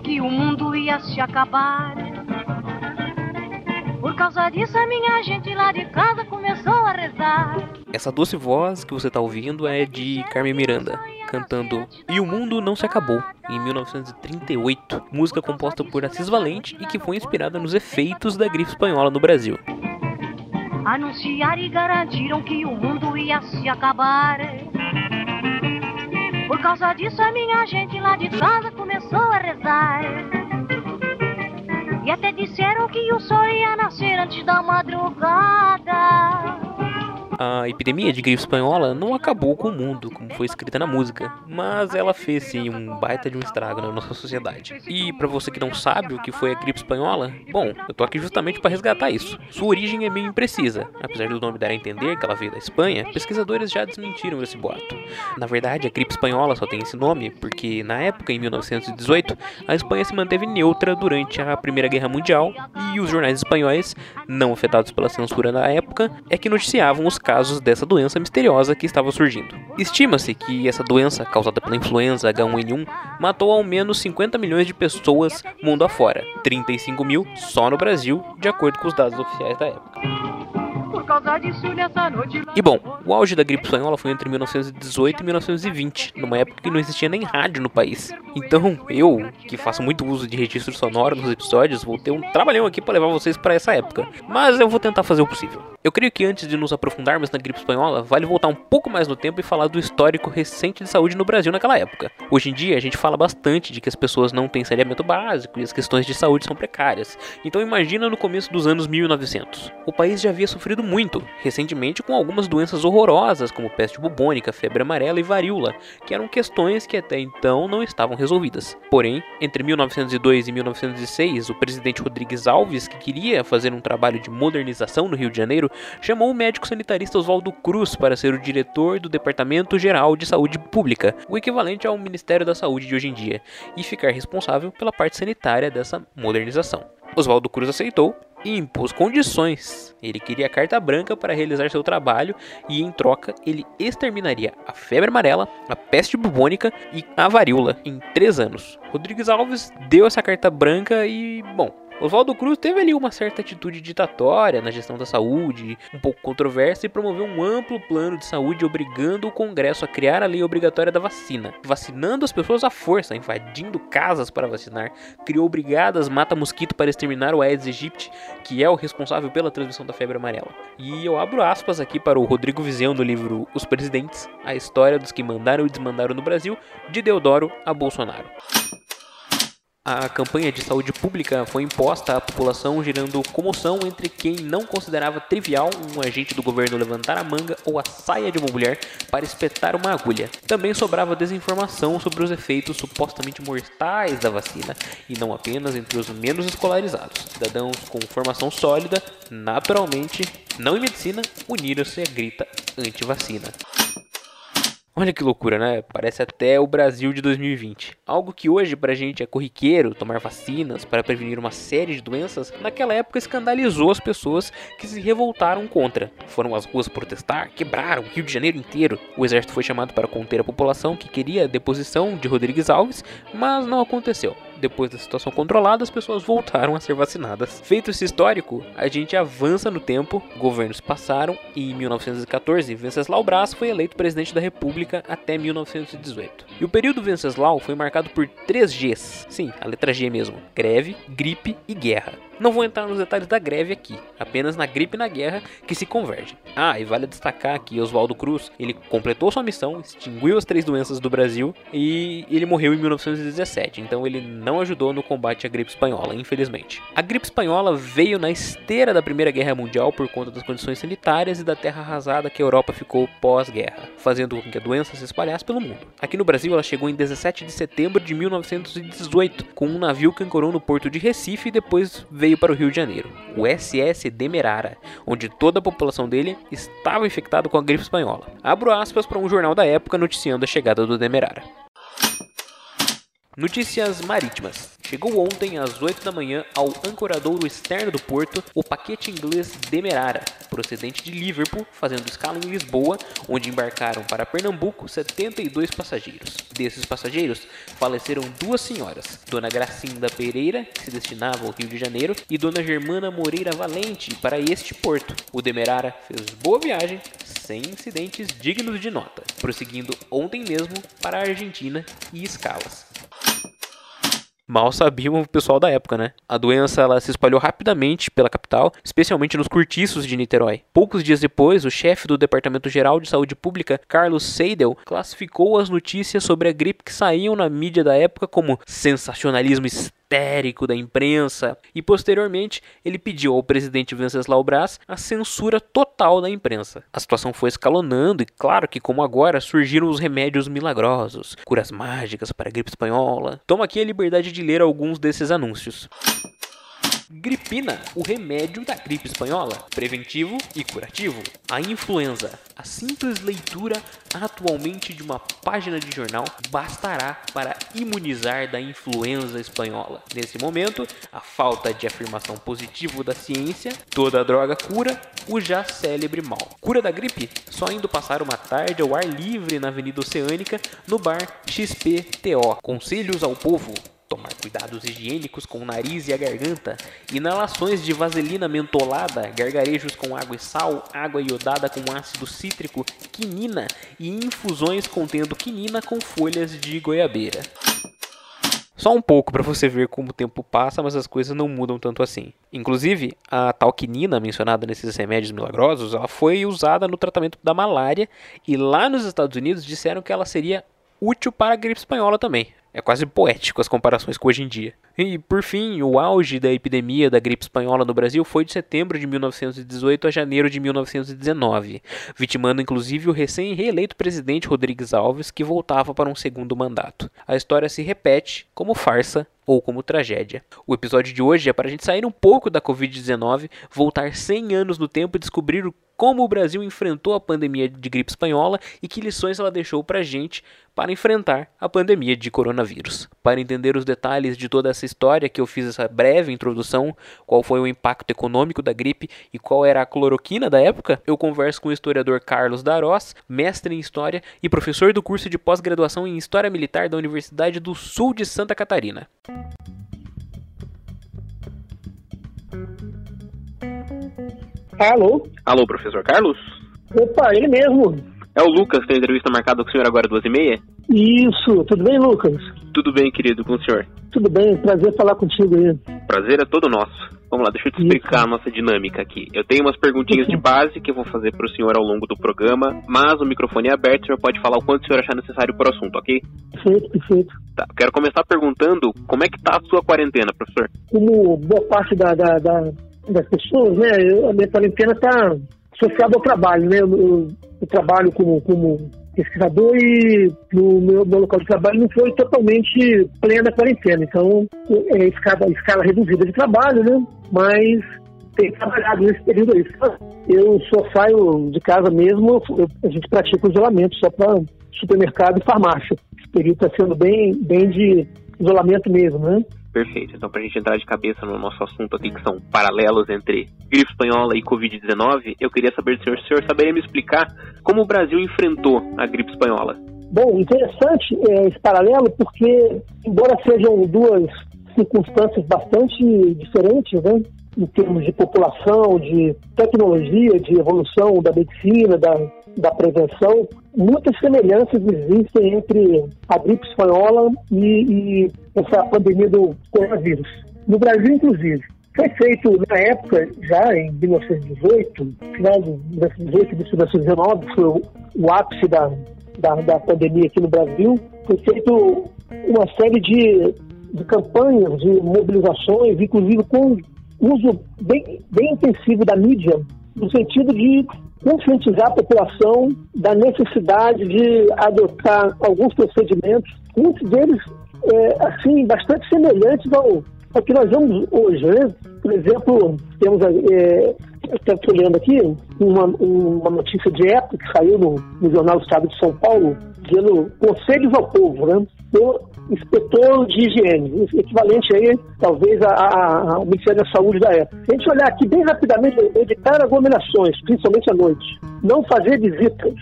que o mundo ia se acabar. Por causa disso, a minha gente lá de casa começou a rezar. Essa doce voz que você está ouvindo é de Carmen Miranda, cantando E o Mundo Não Se Acabou, em 1938, música composta por Assis Valente e que foi inspirada nos efeitos da gripe espanhola no Brasil. Anunciaram e garantiram que o mundo ia se acabar. Por causa disso, a minha gente lá de casa começou a rezar. E até disseram que o sol ia nascer antes da madrugada a epidemia de gripe espanhola não acabou com o mundo, como foi escrita na música, mas ela fez sim um baita de um estrago na nossa sociedade. E para você que não sabe o que foi a gripe espanhola, bom, eu tô aqui justamente para resgatar isso. Sua origem é meio imprecisa, apesar do nome dar a entender que ela veio da Espanha, pesquisadores já desmentiram esse boato. Na verdade, a gripe espanhola só tem esse nome porque na época, em 1918, a Espanha se manteve neutra durante a Primeira Guerra Mundial e os jornais espanhóis, não afetados pela censura na época, é que noticiavam os casos dessa doença misteriosa que estava surgindo. Estima-se que essa doença, causada pela influenza H1N1, matou ao menos 50 milhões de pessoas mundo afora, 35 mil só no Brasil, de acordo com os dados oficiais da época. E bom, o auge da gripe espanhola foi entre 1918 e 1920, numa época que não existia nem rádio no país. Então, eu, que faço muito uso de registro sonoro nos episódios, vou ter um trabalhão aqui para levar vocês para essa época. Mas eu vou tentar fazer o possível. Eu creio que antes de nos aprofundarmos na gripe espanhola, vale voltar um pouco mais no tempo e falar do histórico recente de saúde no Brasil naquela época. Hoje em dia, a gente fala bastante de que as pessoas não têm saneamento básico e as questões de saúde são precárias. Então imagina no começo dos anos 1900. O país já havia sofrido muito, recentemente com algumas doenças horrorosas como peste bubônica, febre amarela e varíola, que eram questões que até então não estavam resolvidas. Porém, entre 1902 e 1906, o presidente Rodrigues Alves, que queria fazer um trabalho de modernização no Rio de Janeiro, chamou o médico sanitarista Oswaldo Cruz para ser o diretor do Departamento Geral de Saúde Pública, o equivalente ao Ministério da Saúde de hoje em dia, e ficar responsável pela parte sanitária dessa modernização. Oswaldo Cruz aceitou e impôs condições. Ele queria carta branca para realizar seu trabalho e, em troca, ele exterminaria a febre amarela, a peste bubônica e a varíola em três anos. Rodrigues Alves deu essa carta branca e, bom, Oswaldo Cruz teve ali uma certa atitude ditatória na gestão da saúde, um pouco controversa, e promoveu um amplo plano de saúde obrigando o Congresso a criar a lei obrigatória da vacina, vacinando as pessoas à força, invadindo casas para vacinar, criou brigadas mata-mosquito para exterminar o Aedes aegypti, que é o responsável pela transmissão da febre amarela. E eu abro aspas aqui para o Rodrigo Vizeu no livro Os Presidentes, a história dos que mandaram e desmandaram no Brasil, de Deodoro a Bolsonaro. A campanha de saúde pública foi imposta à população, gerando comoção entre quem não considerava trivial um agente do governo levantar a manga ou a saia de uma mulher para espetar uma agulha. Também sobrava desinformação sobre os efeitos supostamente mortais da vacina, e não apenas entre os menos escolarizados. Cidadãos com formação sólida, naturalmente, não em medicina, uniram-se à grita anti-vacina. Olha que loucura, né? Parece até o Brasil de 2020. Algo que hoje pra gente é corriqueiro, tomar vacinas para prevenir uma série de doenças, naquela época escandalizou as pessoas que se revoltaram contra. Foram às ruas protestar, quebraram o Rio de Janeiro inteiro. O exército foi chamado para conter a população que queria a deposição de Rodrigues Alves, mas não aconteceu depois da situação controlada, as pessoas voltaram a ser vacinadas. Feito esse histórico, a gente avança no tempo, governos passaram e em 1914, Venceslau Braz foi eleito presidente da República até 1918. E o período Venceslau foi marcado por três Gs. Sim, a letra G mesmo: greve, gripe e guerra. Não vou entrar nos detalhes da greve aqui, apenas na gripe e na guerra que se convergem. Ah, e vale destacar que Oswaldo Cruz, ele completou sua missão, extinguiu as três doenças do Brasil e ele morreu em 1917, então ele não ajudou no combate à gripe espanhola, infelizmente. A gripe espanhola veio na esteira da Primeira Guerra Mundial por conta das condições sanitárias e da terra arrasada que a Europa ficou pós-guerra, fazendo com que a doença se espalhasse pelo mundo. Aqui no Brasil, ela chegou em 17 de setembro de 1918, com um navio que ancorou no porto de Recife e depois veio veio para o Rio de Janeiro, o SS Demerara, onde toda a população dele estava infectada com a gripe espanhola. Abro aspas para um jornal da época noticiando a chegada do Demerara. Notícias marítimas. Chegou ontem às 8 da manhã ao ancoradouro externo do porto o paquete inglês Demerara, procedente de Liverpool, fazendo escala em Lisboa, onde embarcaram para Pernambuco 72 passageiros. Desses passageiros, faleceram duas senhoras, Dona Gracinda Pereira, que se destinava ao Rio de Janeiro, e Dona Germana Moreira Valente, para este porto. O Demerara fez boa viagem, sem incidentes dignos de nota, prosseguindo ontem mesmo para a Argentina e escalas. Mal sabiam o pessoal da época, né? A doença ela se espalhou rapidamente pela capital, especialmente nos cortiços de Niterói. Poucos dias depois, o chefe do Departamento Geral de Saúde Pública, Carlos Seidel, classificou as notícias sobre a gripe que saíam na mídia da época como sensacionalismo histérico da imprensa e posteriormente ele pediu ao presidente Venceslau Braz a censura total da imprensa. A situação foi escalonando e claro que como agora surgiram os remédios milagrosos, curas mágicas para a gripe espanhola. Toma aqui a liberdade de ler alguns desses anúncios. Gripina, o remédio da gripe espanhola, preventivo e curativo. A influenza. A simples leitura atualmente de uma página de jornal bastará para imunizar da influenza espanhola. Nesse momento, a falta de afirmação positiva da ciência, toda droga cura o já célebre mal. Cura da gripe? Só indo passar uma tarde ao ar livre na Avenida Oceânica no bar XPTO. Conselhos ao povo tomar cuidados higiênicos com o nariz e a garganta, inalações de vaselina mentolada, gargarejos com água e sal, água iodada com ácido cítrico, quinina e infusões contendo quinina com folhas de goiabeira. Só um pouco para você ver como o tempo passa, mas as coisas não mudam tanto assim. Inclusive, a tal quinina mencionada nesses remédios milagrosos, ela foi usada no tratamento da malária e lá nos Estados Unidos disseram que ela seria útil para a gripe espanhola também. É quase poético as comparações com hoje em dia. E, por fim, o auge da epidemia da gripe espanhola no Brasil foi de setembro de 1918 a janeiro de 1919, vitimando inclusive o recém-reeleito presidente Rodrigues Alves, que voltava para um segundo mandato. A história se repete como farsa ou como tragédia. O episódio de hoje é para a gente sair um pouco da Covid-19, voltar 100 anos no tempo e descobrir como o Brasil enfrentou a pandemia de gripe espanhola e que lições ela deixou para a gente para enfrentar a pandemia de coronavírus. Para entender os detalhes de toda essa história que eu fiz essa breve introdução, qual foi o impacto econômico da gripe e qual era a cloroquina da época, eu converso com o historiador Carlos Darós, mestre em História e professor do curso de pós-graduação em História Militar da Universidade do Sul de Santa Catarina. Alô? Alô, professor Carlos? Opa, ele mesmo. É o Lucas, tem entrevista marcada com o senhor agora duas e meia? Isso, tudo bem, Lucas? Tudo bem, querido, com o senhor? Tudo bem, prazer falar contigo aí. Prazer é todo nosso. Vamos lá, deixa eu te explicar Isso. a nossa dinâmica aqui. Eu tenho umas perguntinhas de base que eu vou fazer para o senhor ao longo do programa, mas o microfone é aberto, o senhor pode falar o quanto o senhor achar necessário para o assunto, ok? Perfeito, perfeito. Tá, quero começar perguntando como é que tá a sua quarentena, professor? Como boa parte da, da, da das pessoas, né? Eu, a minha quarentena está associada ao trabalho, né? Eu, eu, eu, trabalho como, como pesquisador e no meu, meu, local de trabalho não foi totalmente plena quarentena. Então, é escala, escala reduzida de trabalho, né? Mas tenho trabalhado nesse período aí. Eu só saio de casa mesmo, eu, a gente pratica o isolamento só para supermercado e farmácia. Esse período está sendo bem, bem de isolamento mesmo, né? Perfeito. Então, para a gente entrar de cabeça no nosso assunto aqui, que são paralelos entre gripe espanhola e Covid-19, eu queria saber do senhor, se o senhor saberia me explicar como o Brasil enfrentou a gripe espanhola. Bom, interessante é, esse paralelo, porque, embora sejam duas circunstâncias bastante diferentes, né? em termos de população, de tecnologia, de evolução da medicina, da, da prevenção, muitas semelhanças existem entre a gripe espanhola e, e essa pandemia do coronavírus. No Brasil, inclusive. Foi feito, na época, já em 1918, final de 1918 e 1919, foi o, ápice da, da, da, pandemia aqui no Brasil, foi feito uma série de, de campanhas, de mobilizações, inclusive com uso bem, bem intensivo da mídia, no sentido de conscientizar a população da necessidade de adotar alguns procedimentos, muitos deles, é, assim, bastante semelhantes ao, ao que nós vemos hoje, né? Por exemplo, temos, é, estou lendo aqui uma, uma notícia de época que saiu no, no Jornal do Estado de São Paulo, dizendo conselhos ao povo, né? Do inspetor de higiene, equivalente aí, talvez, ao Ministério da Saúde da época. Se a gente olhar aqui bem rapidamente, evitar aglomerações, principalmente à noite, não fazer visitas,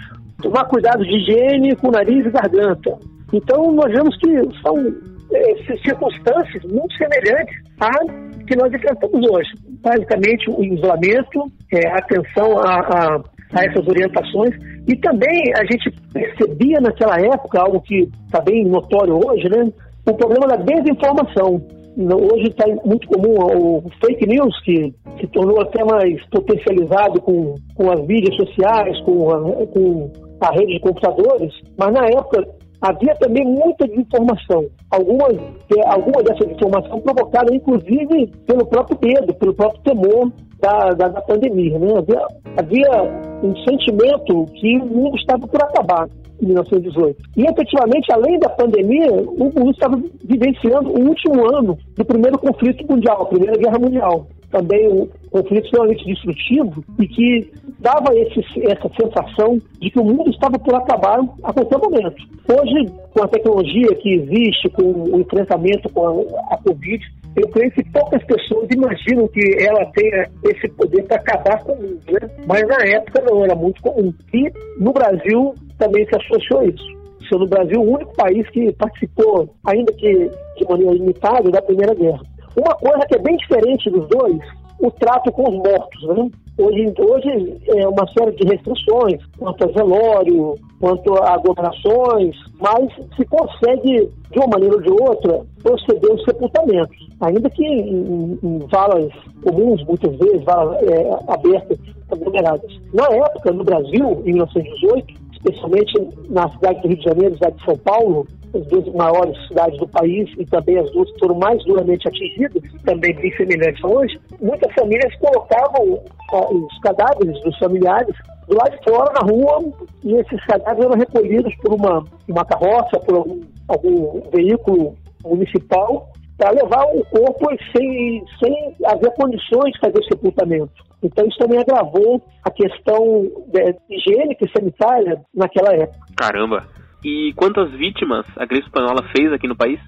tomar cuidado de higiene com nariz e garganta. Então, nós vemos que são é, circunstâncias muito semelhantes a que nós enfrentamos hoje. Basicamente, o isolamento, é, atenção a, a essas orientações e também a gente percebia naquela época, algo que está bem notório hoje, né? O problema da desinformação. Hoje está muito comum o fake news, que se tornou até mais potencializado com, com as mídias sociais, com a, com a rede de computadores, mas na época havia também muita desinformação. Algumas, alguma dessa desinformação provocada, inclusive, pelo próprio medo, pelo próprio temor da, da, da pandemia. Né? Havia, havia um sentimento que o mundo estava por acabar em 1918. E, efetivamente, além da pandemia, o mundo estava vivenciando o último ano do primeiro conflito mundial, a Primeira Guerra Mundial. Também um conflito extremamente destrutivo e que dava esse, essa sensação de que o mundo estava por acabar a qualquer momento. Hoje, com a tecnologia que existe, com o enfrentamento com a, a Covid, eu creio que poucas pessoas imaginam que ela tenha esse poder para acabar com o mundo, né? Mas na época não, era muito comum. E no Brasil também se associou isso. Sendo o Brasil o único país que participou, ainda que de maneira limitada, da Primeira Guerra. Uma coisa que é bem diferente dos dois, o trato com os mortos. Né? Hoje, hoje é uma série de restrições quanto a velório, quanto a aglomerações, mas se consegue, de uma maneira ou de outra, proceder aos sepultamentos. Ainda que em, em valas comuns, muitas vezes, valas é, abertas, aglomeradas. Na época, no Brasil, em 1918, especialmente na cidade do Rio de Janeiro cidade de São Paulo, as duas maiores cidades do país e também as duas que foram mais duramente atingidas, também bem semelhantes hoje, muitas famílias colocavam os cadáveres dos familiares do lado de fora na rua e esses cadáveres eram recolhidos por uma, uma carroça, por algum, algum veículo municipal para levar o corpo sem, sem haver condições de fazer sepultamento. Então isso também agravou a questão de, higiênica e sanitária naquela época. Caramba! E quantas vítimas a gripe espanhola fez aqui no país?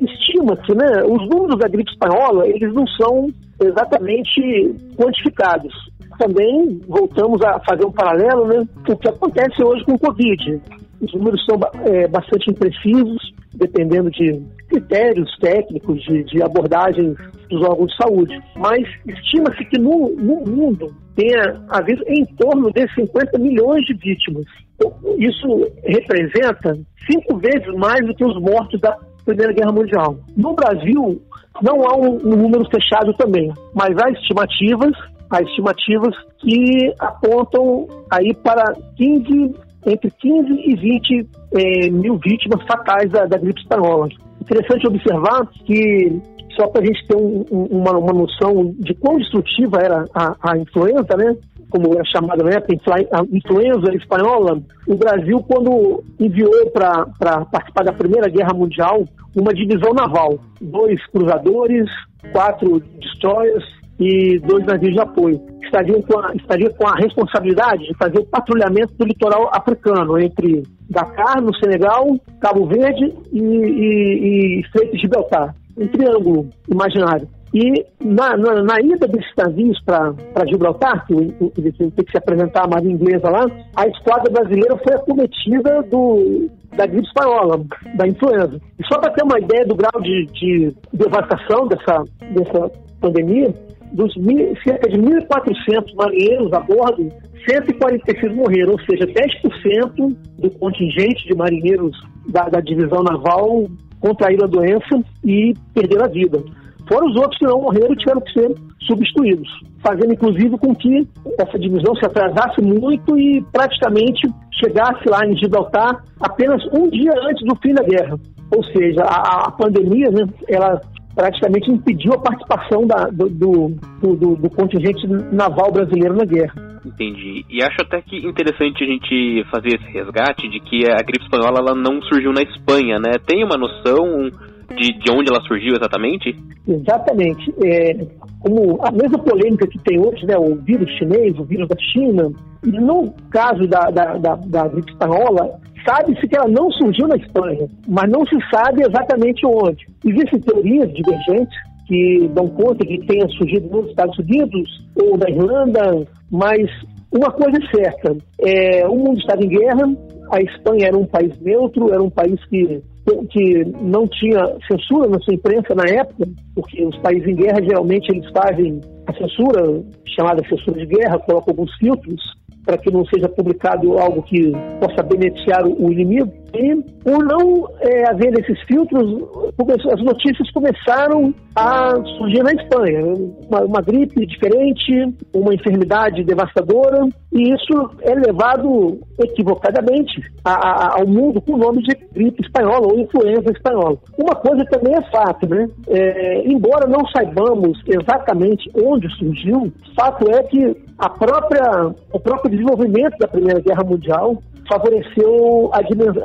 Estima-se, né? Os números da gripe espanhola, eles não são exatamente quantificados. Também voltamos a fazer um paralelo, né? Com o que acontece hoje com o Covid. Os números são é, bastante imprecisos, dependendo de critérios técnicos, de, de abordagens dos órgãos de saúde. Mas estima-se que no, no mundo tenha havido em torno de 50 milhões de vítimas. Isso representa cinco vezes mais do que os mortos da Primeira Guerra Mundial. No Brasil, não há um, um número fechado também, mas há estimativas, há estimativas que apontam aí para 15, entre 15 e 20 eh, mil vítimas fatais da, da gripe espanhola. Interessante observar que só para a gente ter um, uma, uma noção de quão destrutiva era a, a influenza, né? como é chamada na época, a influenza espanhola, o Brasil, quando enviou para participar da Primeira Guerra Mundial uma divisão naval, dois cruzadores, quatro destroyers e dois navios de apoio. Estariam com a, estaria com a responsabilidade de fazer o patrulhamento do litoral africano entre Dakar, no Senegal, Cabo Verde e, e, e Estreito de Gibraltar. Um triângulo imaginário. E na, na, na ida desses navios para Gibraltar, que eles que se apresentar a marinha inglesa lá, a esquadra brasileira foi acometida do, da gripe espanhola, da influenza. E só para ter uma ideia do grau de, de devastação dessa, dessa pandemia, dos mil, cerca de 1.400 marinheiros a bordo, 146 morreram, ou seja, 10% do contingente de marinheiros da, da divisão naval contraíram a doença e perderam a vida. Fora os outros que não morreram tiveram que ser substituídos, fazendo inclusive com que essa divisão se atrasasse muito e praticamente chegasse lá em Gibraltar apenas um dia antes do fim da guerra. Ou seja, a, a pandemia, né, ela praticamente impediu a participação da, do, do, do, do contingente naval brasileiro na guerra. Entendi. E acho até que interessante a gente fazer esse resgate de que a gripe espanhola ela não surgiu na Espanha, né? Tem uma noção de, de onde ela surgiu exatamente? Exatamente. É, como a mesma polêmica que tem hoje, né, o vírus chinês, o vírus da China, no caso da, da, da, da gripe espanhola, Sabe-se que ela não surgiu na Espanha, mas não se sabe exatamente onde. Existem teorias divergentes que dão conta que tenha surgido nos Estados Unidos ou na Irlanda, mas uma coisa é certa: é, o mundo estava em guerra, a Espanha era um país neutro, era um país que, que não tinha censura na sua imprensa na época, porque os países em guerra geralmente eles fazem a censura, chamada censura de guerra, colocam alguns filtros para que não seja publicado algo que possa beneficiar o inimigo. E por não é, haver esses filtros, as notícias começaram a surgir na Espanha. Uma, uma, gripe diferente, uma enfermidade devastadora, e isso é levado equivocadamente a, a, ao mundo com o nome de gripe espanhola ou influenza espanhola. Uma coisa também é fato, né? É, embora não saibamos exatamente onde surgiu, fato é que a própria, o próprio desenvolvimento da Primeira Guerra Mundial favoreceu a,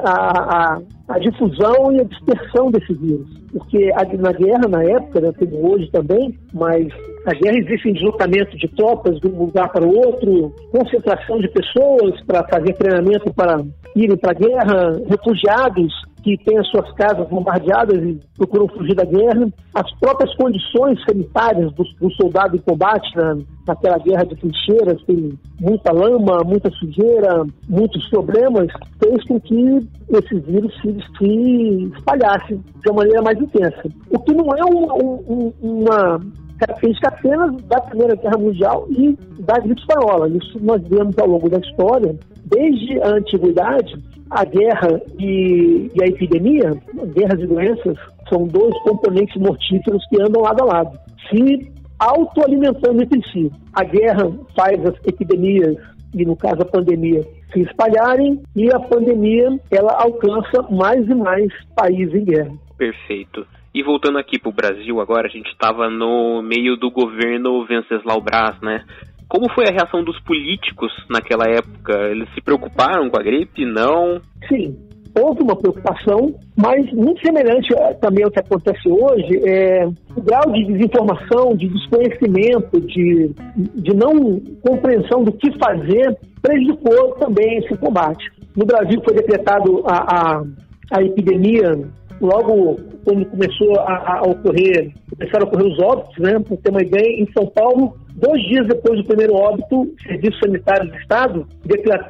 a, a, difusão e a dispersão desse vírus. Porque na guerra, na época, né, como hoje também, mas a guerra existe em deslocamento de tropas de um lugar para o outro, concentração de pessoas para fazer treinamento para irem para a guerra, refugiados que têm as suas casas bombardeadas e procuram fugir da guerra, as próprias condições sanitárias do, do soldado em combate na, naquela guerra de trincheiras, tem muita lama, muita sujeira, muitos problemas, fez com que esse vírus se, se espalhasse de uma maneira mais intensa. O que não é um, um, uma característica apenas da Primeira Guerra Mundial e da gripe espanhola. Isso nós vemos ao longo da história, desde a antiguidade, a guerra e, e a epidemia, guerras e doenças, são dois componentes mortíferos que andam lado a lado, se autoalimentando entre si. A guerra faz as epidemias e no caso a pandemia se espalharem e a pandemia ela alcança mais e mais países em guerra. Perfeito. E voltando aqui para o Brasil agora, a gente estava no meio do governo Venceslau Braz, né? Como foi a reação dos políticos naquela época? Eles se preocuparam com a gripe? Não? Sim, houve uma preocupação, mas muito semelhante eh, também ao que acontece hoje, é, o grau de desinformação, de desconhecimento, de, de não compreensão do que fazer prejudicou também esse combate. No Brasil foi decretado a, a, a epidemia logo quando começou a, a, ocorrer, começaram a ocorrer os óbitos, né? Para ter uma ideia, em São Paulo Dois dias depois do primeiro óbito, o Serviço Sanitário do Estado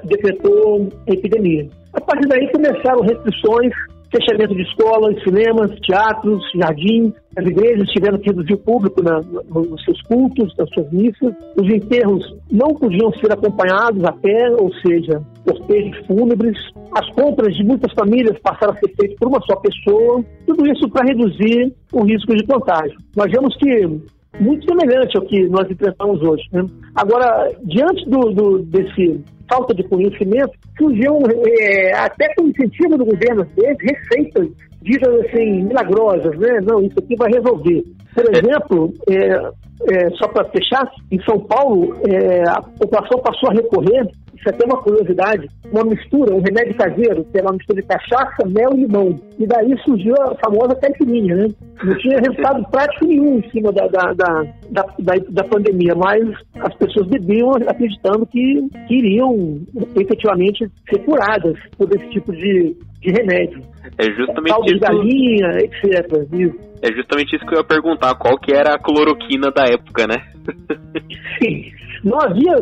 decretou epidemia. A partir daí começaram restrições, fechamento de escolas, cinemas, teatros, jardins. As igrejas tiveram que reduzir o público na, nos seus cultos, nas suas missas. Os enterros não podiam ser acompanhados a pé, ou seja, cortejos fúnebres. As compras de muitas famílias passaram a ser feitas por uma só pessoa. Tudo isso para reduzir o risco de contágio. Nós vemos que muito semelhante ao que nós enfrentamos hoje. Né? Agora, diante do, do, desse falta de conhecimento, surgiu, é, até com incentivo do governo, vezes, receitas ditas assim, milagrosas, né? Não, isso aqui vai resolver. Por exemplo, é, é, só para fechar, em São Paulo, é, a população passou a recorrer isso é uma curiosidade, uma mistura, um remédio caseiro, que era uma mistura de cachaça, mel e limão. E daí surgiu a famosa caipirinha, né? Não tinha resultado prático nenhum em cima da, da, da, da, pandemia, mas as pessoas bebiam acreditando que, que iriam efetivamente ser curadas por esse tipo de, de remédio. É justamente Caldo isso. de galinha, etc. Isso. É justamente isso que eu ia perguntar, qual que era a cloroquina da época, né? Sim não havia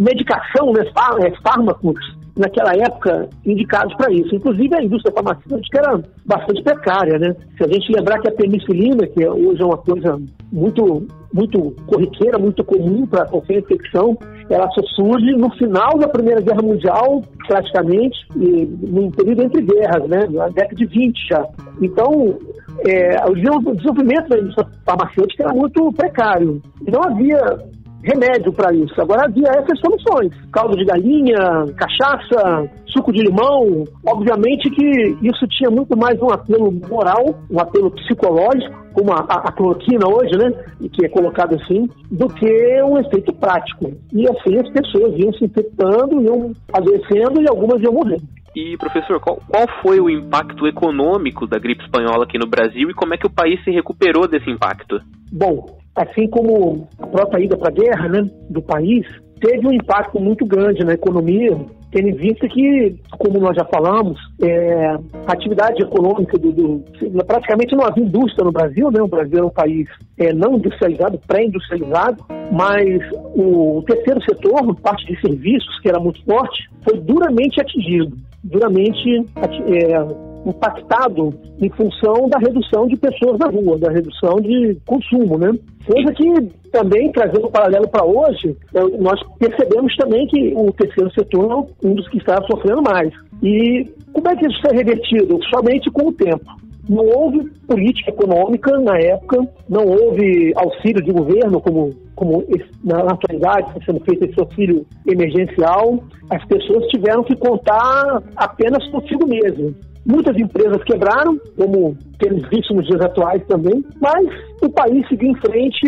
medicação, né, é, fármacos naquela época indicados para isso. Inclusive a indústria farmacêutica era bastante precária, né? Se a gente lembrar que a penicilina, que hoje é uma coisa muito muito corriqueira, muito comum para qualquer infecção, ela só surge no final da Primeira Guerra Mundial, praticamente, e num período entre guerras, né? Na década de 20 já. Então, é, o desenvolvimento da indústria farmacêutica era muito precário. Não havia remédio para isso. Agora havia essas soluções: caldo de galinha, cachaça, suco de limão. Obviamente que isso tinha muito mais um apelo moral, um apelo psicológico, como a, a, a cloroquina hoje, né? E que é colocado assim, do que um efeito prático. E assim as pessoas iam se infectando, iam adoecendo e algumas iam morrendo. E, professor, qual, qual, foi o impacto econômico da gripe espanhola aqui no Brasil e como é que o país se recuperou desse impacto? Bom, assim como a própria ida para a guerra né, do país, teve um impacto muito grande na economia, tendo em vista que, como nós já falamos, é, a atividade econômica do, do, praticamente não havia indústria no Brasil, né? O Brasil é um país é, não industrializado, pré-industrializado, mas o terceiro setor, parte de serviços, que era muito forte, foi duramente atingido, duramente é, impactado em função da redução de pessoas na rua, da redução de consumo, né? Coisa que também, trazendo um paralelo para hoje, é, nós percebemos também que o terceiro setor é um dos que está sofrendo mais. E como é que isso foi revertido? Somente com o tempo. Não houve política econômica na época, não houve auxílio de governo, como, como na atualidade está sendo feito esse auxílio emergencial. As pessoas tiveram que contar apenas consigo mesmo. Muitas empresas quebraram, como temos visto nos dias atuais também, mas o país seguiu em frente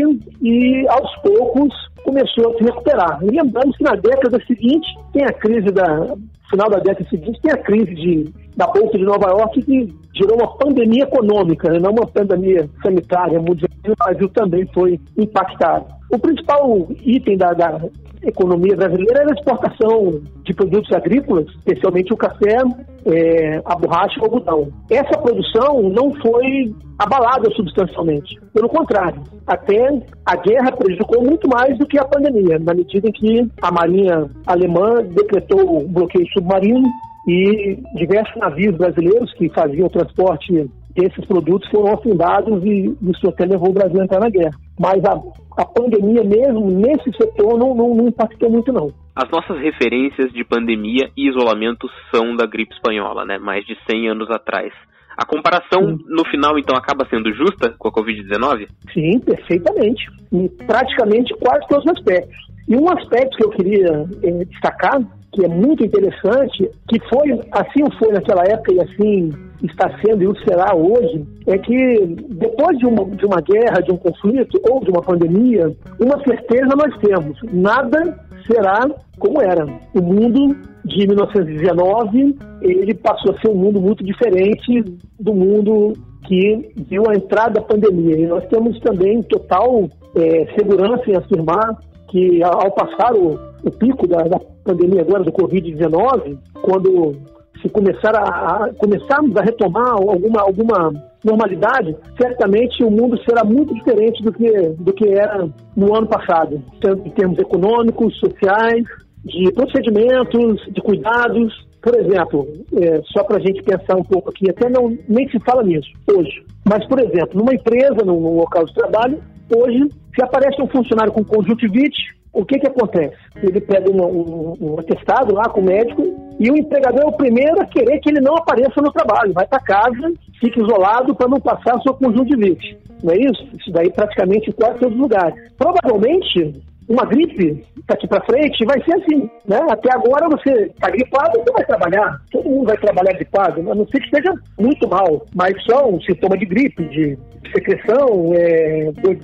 e, aos poucos, começou a se recuperar. Lembramos que na década seguinte, tem a crise da. final da década seguinte, tem a crise de, da Bolsa de Nova York, que gerou uma pandemia econômica, né? não uma pandemia sanitária mundial. O Brasil também foi impactado. O principal item da, da economia brasileira era a exportação de produtos agrícolas, especialmente o café, é, a borracha e o algodão. Essa produção não foi abalada substancialmente. Pelo contrário, até a guerra prejudicou muito mais do que a pandemia, na medida em que a Marinha Alemã decretou o bloqueio submarino e diversos navios brasileiros que faziam o transporte desses produtos foram afundados e isso até levou o Brasil a entrar na guerra. Mas a, a pandemia mesmo, nesse setor, não, não, não impactou muito não. As nossas referências de pandemia e isolamento são da gripe espanhola, né? Mais de 100 anos atrás. A comparação, no final, então, acaba sendo justa com a Covid-19? Sim, perfeitamente. Em praticamente quase todos os aspectos. E um aspecto que eu queria eh, destacar, que é muito interessante, que foi, assim foi naquela época e assim está sendo e o será hoje, é que depois de uma, de uma guerra, de um conflito ou de uma pandemia, uma certeza nós temos: nada será como era. O mundo de 1919 ele passou a ser um mundo muito diferente do mundo que viu a entrada da pandemia. E nós temos também total é, segurança em afirmar que ao passar o, o pico da, da pandemia agora do Covid-19, quando se começar a, a, começarmos a retomar alguma, alguma normalidade, certamente o mundo será muito diferente do que, do que era no ano passado, tanto em termos econômicos, sociais, de procedimentos, de cuidados. Por exemplo, é, só para a gente pensar um pouco aqui, até não nem se fala nisso hoje, mas, por exemplo, numa empresa, num, num local de trabalho, hoje, se aparece um funcionário com conjuntivite, o que que acontece? Ele pega um, um, um, atestado lá com o médico e o empregador é o primeiro a querer que ele não apareça no trabalho. Vai para casa, fica isolado para não passar a sua conjuntivite. Não é isso? Isso daí praticamente em quase todos os lugares. Provavelmente, uma gripe daqui para frente vai ser assim, né? Até agora você está gripado, você vai trabalhar, todo mundo vai trabalhar gripado, a não ser que esteja muito mal, mas só um sintoma de gripe, de secreção, é, dor,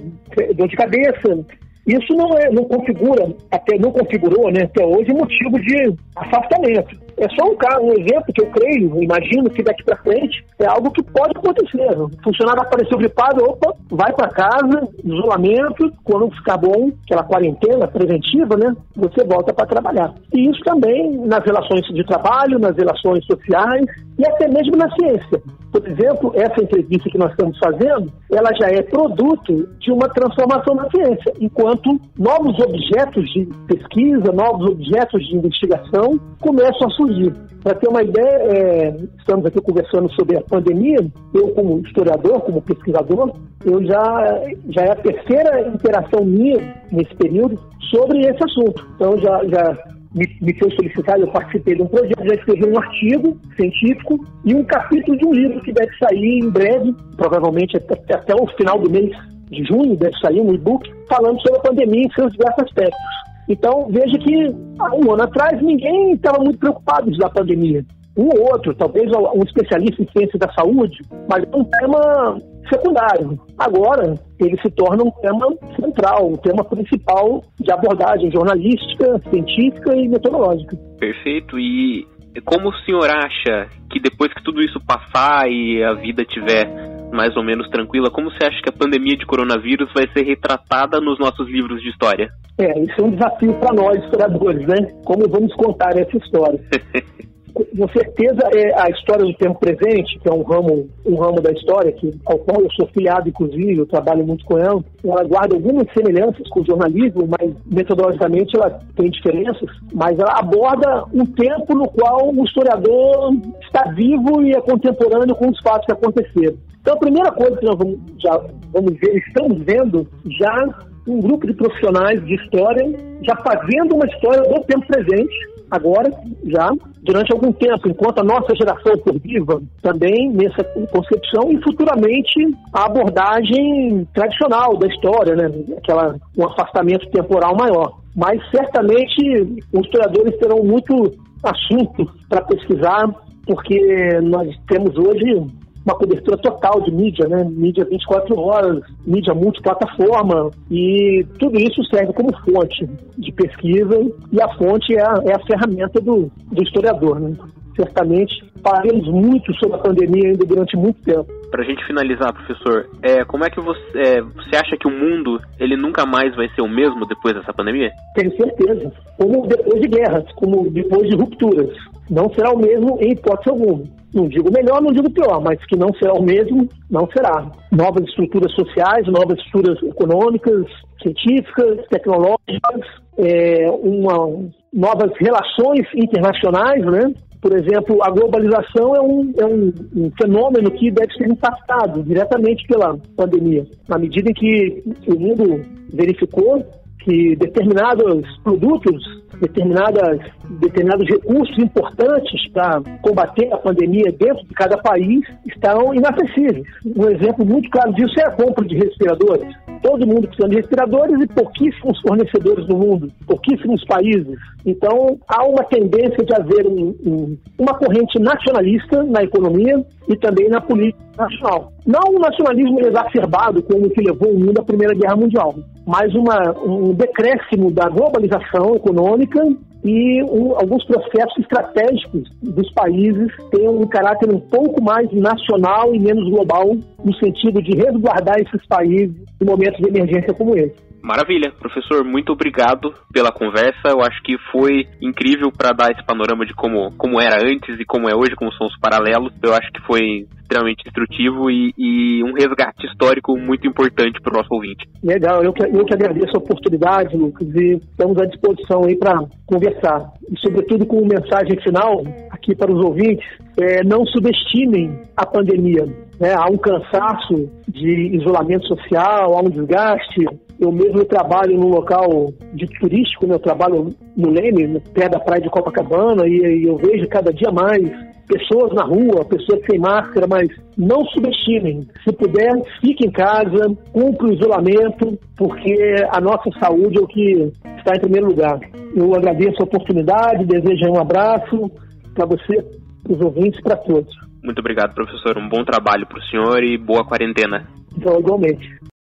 dor de cabeça, isso não, é, não configura, até não configurou né, até hoje motivo de afastamento. É só um caso, um exemplo que eu creio, imagino que daqui para frente é algo que pode acontecer. O funcionário apareceu gripado, opa, vai para casa, isolamento, quando ficar bom, aquela quarentena preventiva, né? Você volta para trabalhar. E isso também nas relações de trabalho, nas relações sociais e até mesmo na ciência. Por exemplo, essa entrevista que nós estamos fazendo, ela já é produto de uma transformação na ciência, enquanto novos objetos de pesquisa, novos objetos de investigação começam a surgir. Para ter uma ideia, é, estamos aqui conversando sobre a pandemia. Eu, como historiador, como pesquisador, eu já, já é a terceira interação minha nesse período sobre esse assunto. Então, já, já me, me foi solicitado, eu participei de um projeto, já escrevi um artigo científico e um capítulo de um livro que deve sair em breve, provavelmente até, até o final do mês de junho, deve sair um e-book, falando sobre a pandemia em seus diversos aspectos. Então, veja que há um ano atrás ninguém estava muito preocupado da pandemia. Um ou outro, talvez um especialista em ciência da saúde, mas é um tema secundário. Agora, ele se torna um tema central, um tema principal de abordagem jornalística, científica e metodológica. Perfeito. E como o senhor acha que depois que tudo isso passar e a vida tiver mais ou menos tranquila, como você acha que a pandemia de coronavírus vai ser retratada nos nossos livros de história? É, isso é um desafio para nós, historiadores, né? Como vamos contar essa história? com certeza é a história do tempo presente, que é um ramo, um ramo da história que, ao qual eu sou filiado, inclusive, eu trabalho muito com ela, ela guarda algumas semelhanças com o jornalismo, mas metodologicamente ela tem diferenças, mas ela aborda um tempo no qual o historiador está vivo e é contemporâneo com os fatos que aconteceram. Então, a primeira coisa que nós vamos, já vamos ver, estamos vendo já um grupo de profissionais de história já fazendo uma história do tempo presente, agora, já, durante algum tempo, enquanto a nossa geração for viva, também nessa concepção, e futuramente a abordagem tradicional da história, né? Aquela, um afastamento temporal maior. Mas certamente os historiadores terão muito assunto para pesquisar, porque nós temos hoje uma cobertura total de mídia, né? Mídia 24 horas, mídia multiplataforma, e tudo isso serve como fonte de pesquisa, e a fonte é a, é a ferramenta do, do historiador, né? Certamente falaremos muito sobre a pandemia ainda durante muito tempo. Para a gente finalizar, professor, é, como é que você, é, você acha que o mundo ele nunca mais vai ser o mesmo depois dessa pandemia? Tenho certeza. Como depois de guerras, como depois de rupturas. Não será o mesmo em hipótese alguma não digo melhor, não digo pior, mas que não será o mesmo, não será. Novas estruturas sociais, novas estruturas econômicas, científicas, tecnológicas, é, uma, novas relações internacionais, né? Por exemplo, a globalização é, um, é um, um, fenômeno que deve ser impactado diretamente pela pandemia. Na medida em que o mundo verificou que determinados produtos, determinadas, determinados recursos importantes para combater a pandemia dentro de cada país estão inacessíveis. Um exemplo muito claro disso é a compra de respiradores. Todo mundo precisa de respiradores e pouquíssimos fornecedores no mundo, pouquíssimos países. Então, há uma tendência de haver um, um, uma corrente nacionalista na economia e também na política nacional. Não um nacionalismo exacerbado como o que levou o mundo à Primeira Guerra Mundial, mas uma, um decréscimo da globalização econômica e um, alguns processos estratégicos dos países têm um caráter um pouco mais nacional e menos global, no sentido de resguardar esses países em momentos de emergência como esse. Maravilha, professor, muito obrigado pela conversa. Eu acho que foi incrível para dar esse panorama de como, como era antes e como é hoje, como são os paralelos. Eu acho que foi extremamente instrutivo e, e um resgate histórico muito importante para o nosso ouvinte. Legal, eu que, eu que agradeço a oportunidade, Lucas, e estamos à disposição aí para conversar. E, sobretudo, com mensagem final aqui para os ouvintes, é, não subestimem a pandemia. Né? Há um cansaço de isolamento social, há um desgaste, eu mesmo trabalho num local de turístico, né? eu trabalho no Leme, perto da praia de Copacabana, e, e eu vejo cada dia mais pessoas na rua, pessoas sem máscara, mas não subestimem. Se puder, fique em casa, cumpra o isolamento, porque a nossa saúde é o que está em primeiro lugar. Eu agradeço a oportunidade, desejo um abraço para você, para os ouvintes, para todos. Muito obrigado, professor. Um bom trabalho para o senhor e boa quarentena. Então, igualmente.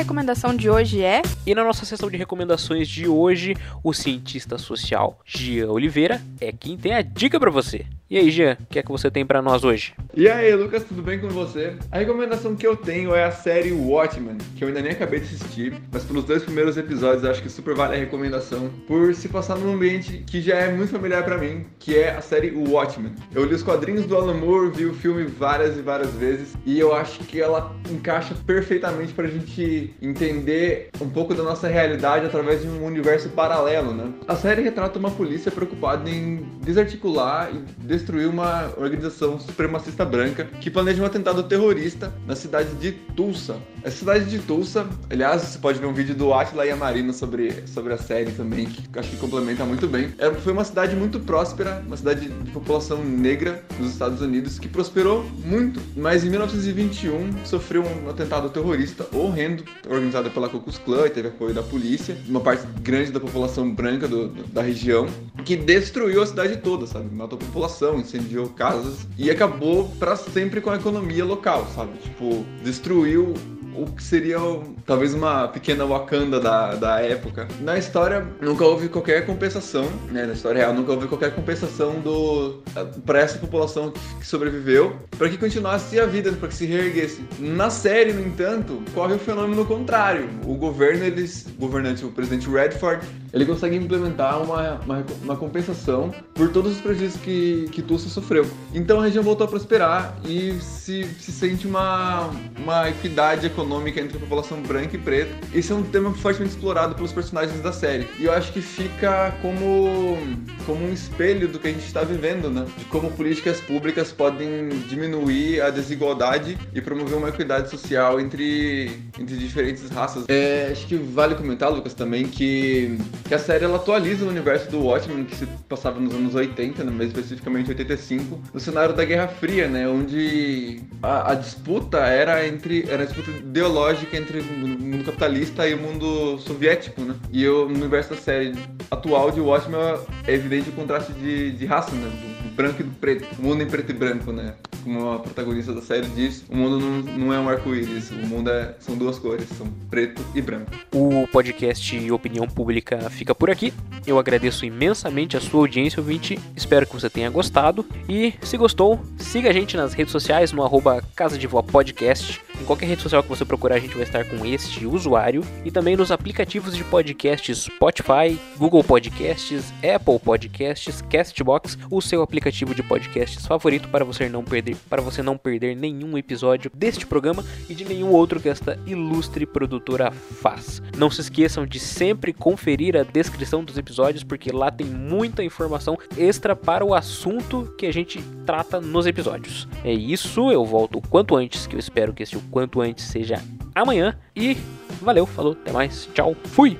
A recomendação de hoje é. E na nossa sessão de recomendações de hoje, o cientista social Gia Oliveira é quem tem a dica para você. E aí, Jean, o que é que você tem para nós hoje? E aí, Lucas, tudo bem com você? A recomendação que eu tenho é a série Watchmen, que eu ainda nem acabei de assistir, mas pelos dois primeiros episódios acho que super vale a recomendação, por se passar num ambiente que já é muito familiar para mim, que é a série Watchmen. Eu li os quadrinhos do Alan Moore, vi o filme várias e várias vezes, e eu acho que ela encaixa perfeitamente pra gente entender um pouco da nossa realidade através de um universo paralelo, né? A série retrata uma polícia preocupada em desarticular e destruir uma organização supremacista branca que planeja um atentado terrorista na cidade de Tulsa. A cidade de Tulsa, aliás, você pode ver um vídeo do Atila e a Marina sobre, sobre a série também, que acho que complementa muito bem. Era, foi uma cidade muito próspera, uma cidade de população negra nos Estados Unidos que prosperou muito, mas em 1921 sofreu um atentado terrorista horrendo, organizado pela Ku Klan e teve apoio da polícia, uma parte grande da população branca do, da região, que destruiu a cidade toda, sabe? Matou a população incendiou casas e acabou para sempre com a economia local, sabe? Tipo, destruiu o que seria talvez uma pequena Wakanda da, da época. Na história, nunca houve qualquer compensação, né? Na história real, nunca houve qualquer compensação do para essa população que sobreviveu, para que continuasse a vida, para que se reerguesse. Na série, no entanto, corre o fenômeno contrário. O governo, eles, o governante, o presidente Redford, ele consegue implementar uma, uma, uma compensação por todos os prejuízos que, que Tulsa sofreu. Então a região voltou a prosperar e se, se sente uma, uma equidade econômica entre a população branca e preta. Esse é um tema fortemente explorado pelos personagens da série. E eu acho que fica como, como um espelho do que a gente está vivendo, né? De como políticas públicas podem diminuir a desigualdade e promover uma equidade social entre, entre diferentes raças. É, acho que vale comentar, Lucas, também que, que a série ela atualiza o universo do Watchmen, que se passava nos anos 80, né? mais especificamente 85, no cenário da Guerra Fria, né? Onde a, a disputa era entre era a disputa ideológica entre o mundo capitalista e o mundo soviético, né? E eu, no universo da série atual de Watchmen é evidente o contraste de, de raça, né? Do, do branco e do preto. O mundo em preto e branco, né? Como a protagonista da série diz, o mundo não, não é um arco-íris, o mundo é, são duas cores, são preto e branco. O podcast Opinião Pública fica por aqui. Eu agradeço imensamente a sua audiência, ouvinte. Espero que você tenha gostado. E se gostou, siga a gente nas redes sociais no arroba Casa de Vó Podcast. Em qualquer rede social que você procurar, a gente vai estar com este usuário. E também nos aplicativos de podcasts Spotify, Google Podcasts, Apple Podcasts, Castbox, o seu aplicativo de podcasts favorito para você não perder, para você não perder nenhum episódio deste programa e de nenhum outro que esta ilustre produtora faz. Não se esqueçam de sempre conferir a descrição dos episódios, porque lá tem muita informação extra para o assunto que a gente trata nos episódios. É isso, eu volto o quanto antes, que eu espero que esse o quanto antes seja amanhã. E valeu, falou, até mais, tchau, fui!